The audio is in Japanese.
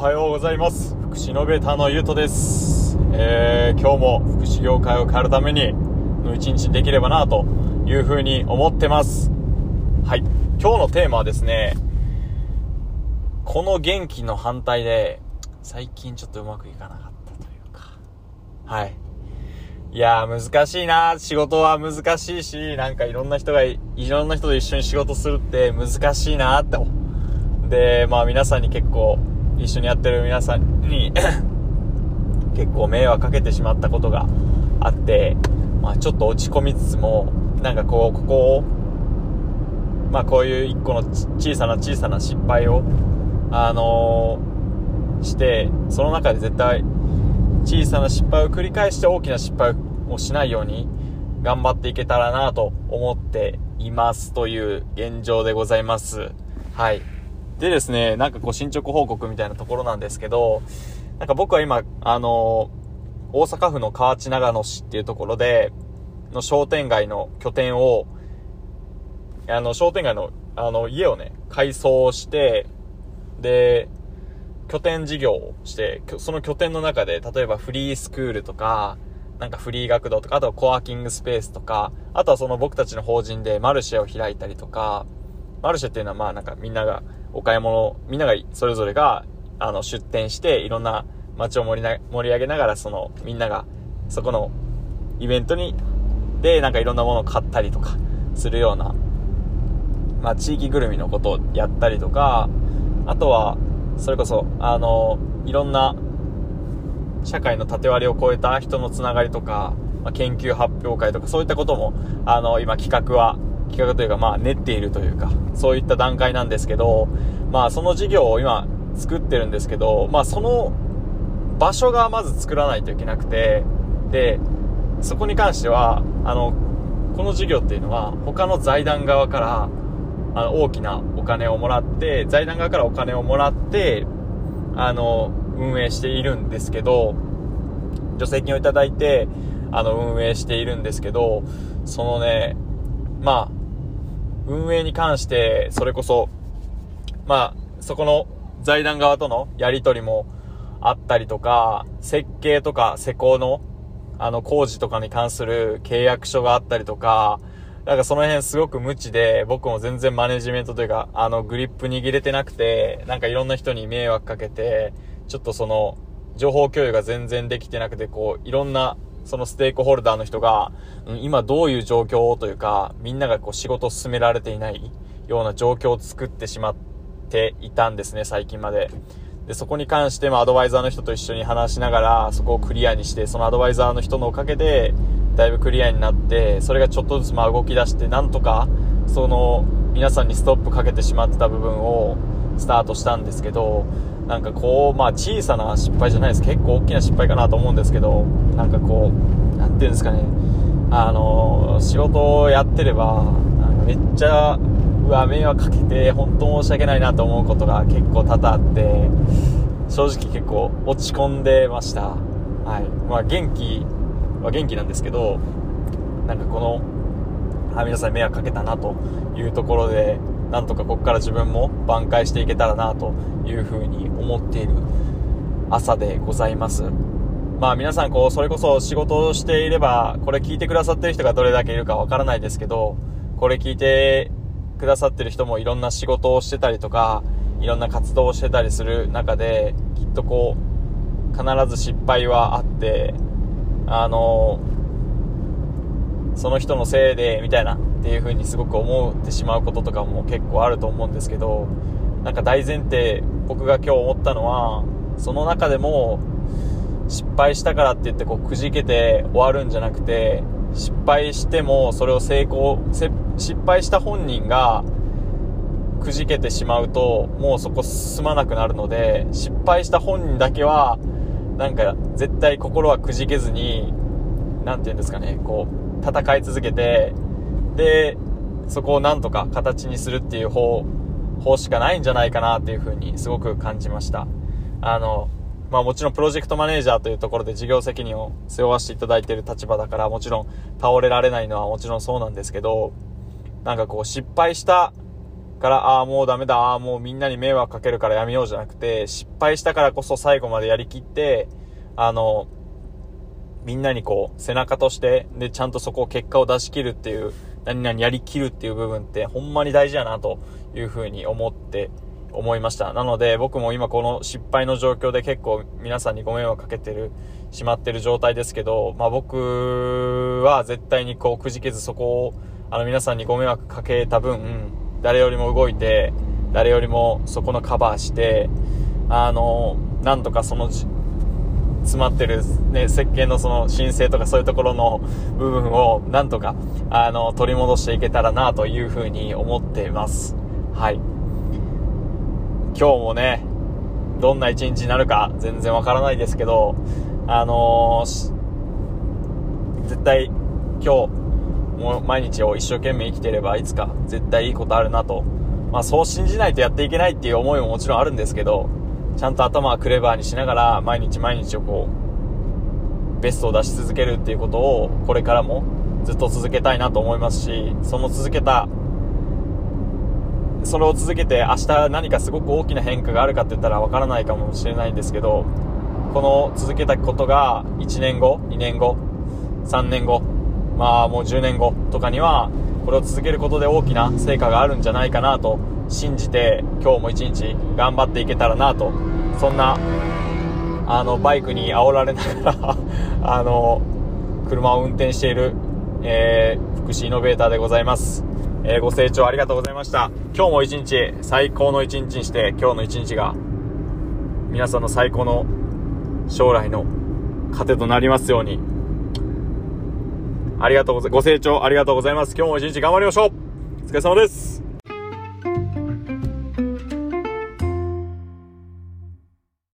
はようございます。福祉イノベーターのゆうとです、えー、今日も福祉業界を変えるためにの一日できればなというふうに思ってます。はい。今日のテーマはですねこの元気の反対で最近ちょっとうまくいかなかったというか。はい。いやー難しいな。仕事は難しいしなんかいろんな人がいろんな人と一緒に仕事するって難しいなって。でまあ皆さんに結構一緒にやってる皆さんに 結構迷惑かけてしまったことがあって、まあ、ちょっと落ち込みつつもなんかこうここをまあこういう一個の小さな小さな失敗をあのーしてその中で絶対小さな失敗を繰り返して大きな失敗をしないように頑張っていけたらなと思っていますという現状でございます。はい。でですね、なんかこう進捗報告みたいなところなんですけど、なんか僕は今、あの、大阪府の河内長野市っていうところで、の商店街の拠点を、あの、商店街の、あの、家をね、改装して、で、拠点事業をして、その拠点の中で、例えばフリースクールとか、なんかフリー学童とか、あとはコワーキングスペースとか、あとはその僕たちの法人でマルシェを開いたりとか、マルシェっていうのはまあなんかみんながお買い物、みんながそれぞれがあの出店していろんな街を盛りな盛り上げながらそのみんながそこのイベントにでなんかいろんなものを買ったりとかするような、まあ地域ぐるみのことをやったりとか、あとはそれこそあのいろんな社会の縦割りを超えた人のつながりとか、まあ、研究発表会とかそういったこともあの今企画は企画というか、まあ、練っているというか、そういった段階なんですけど、まあ、その事業を今、作ってるんですけど、まあ、その場所がまず作らないといけなくて、で、そこに関しては、あの、この事業っていうのは、他の財団側から、あの、大きなお金をもらって、財団側からお金をもらって、あの、運営しているんですけど、助成金をいただいて、あの、運営しているんですけど、そのね、まあ、運営に関して、それこそ、まあ、そこの財団側とのやり取りもあったりとか、設計とか施工の、あの、工事とかに関する契約書があったりとか、なんかその辺すごく無知で、僕も全然マネジメントというか、あの、グリップ握れてなくて、なんかいろんな人に迷惑かけて、ちょっとその、情報共有が全然できてなくて、こう、いろんなそのステークホルダーの人が、うん、今どういう状況というか、みんながこう仕事を進められていないような状況を作ってしまっていたんですね、最近まで。で、そこに関して、まあ、アドバイザーの人と一緒に話しながら、そこをクリアにして、そのアドバイザーの人のおかげで、だいぶクリアになって、それがちょっとずつまあ動き出して、なんとか、その、皆さんにストップかけてしまってた部分を、スタートしたんですけど、なんかこう、まあ小さな失敗じゃないです。結構大きな失敗かなと思うんですけど、なんかこう、なんていうんですかね、あの、仕事をやってれば、なんかめっちゃ、うわ、迷惑かけて、本当申し訳ないなと思うことが結構多々あって、正直結構落ち込んでました。はい。まあ元気は元気なんですけど、なんかこの、あ皆さん迷惑かけたなというところで、なんとかここから自分も挽回していけたらなというふうに思っている朝でございます。まあ皆さんこう、それこそ仕事をしていれば、これ聞いてくださってる人がどれだけいるかわからないですけど、これ聞いてくださってる人もいろんな仕事をしてたりとか、いろんな活動をしてたりする中で、きっとこう、必ず失敗はあって、あの、その人のせいで、みたいな、っていう風にすごく思ってしまうこととかも結構あると思うんですけど、なんか大前提、僕が今日思ったのは、その中でも、失敗したからって言ってこうくじけて終わるんじゃなくて、失敗してもそれを成功、失敗した本人がくじけてしまうと、もうそこ進まなくなるので、失敗した本人だけは、なんか絶対心はくじけずに、なんて言うんですかね、こう、戦い続けて、で、そこをなんとか形にするっていう方、方しかないんじゃないかなっていうふうにすごく感じました。あの、まあもちろんプロジェクトマネージャーというところで事業責任を背負わせていただいている立場だからもちろん倒れられないのはもちろんそうなんですけど、なんかこう失敗したから、ああ、もうダメだ、ああ、もうみんなに迷惑かけるからやめようじゃなくて、失敗したからこそ最後までやりきって、あの、みんなにこう、背中として、で、ちゃんとそこを結果を出し切るっていう、何々やりきるっていう部分って、ほんまに大事やな、というふうに思って、思いました。なので、僕も今この失敗の状況で結構皆さんにご迷惑かけてる、しまってる状態ですけど、まあ僕は絶対にこう、くじけずそこを、あの皆さんにご迷惑かけた分、誰よりも動いて、誰よりもそこのカバーして、あの、なんとかその、詰まってる、ね、石鹸のその申請とかそういうところの部分をなんとか、あの、取り戻していけたらなというふうに思っています。はい。今日もね、どんな一日になるか全然わからないですけど、あのー絶対今日、も毎日を一生懸命生きてればいつか絶対いいことあるなと。まあそう信じないとやっていけないっていう思いももちろんあるんですけど、ちゃんと頭はクレバーにしながら毎日毎日をこう、ベストを出し続けるっていうことをこれからもずっと続けたいなと思いますし、その続けた、それを続けて明日何かすごく大きな変化があるかって言ったらわからないかもしれないんですけど、この続けたことが1年後、2年後、3年後、まあもう10年後とかには、これを続けることで大きな成果があるんじゃないかなと信じて、今日も一日頑張っていけたらなと、そんな、あの、バイクに煽られながら、あの、車を運転している、えー、福祉イノベーターでございます。えーご清聴ありがとうございました。今日も一日、最高の一日にして、今日の一日が、皆さんの最高の将来の糧となりますように。ありがとうござい、ご清聴ありがとうございます。今日も一日頑張りましょうお疲れ様です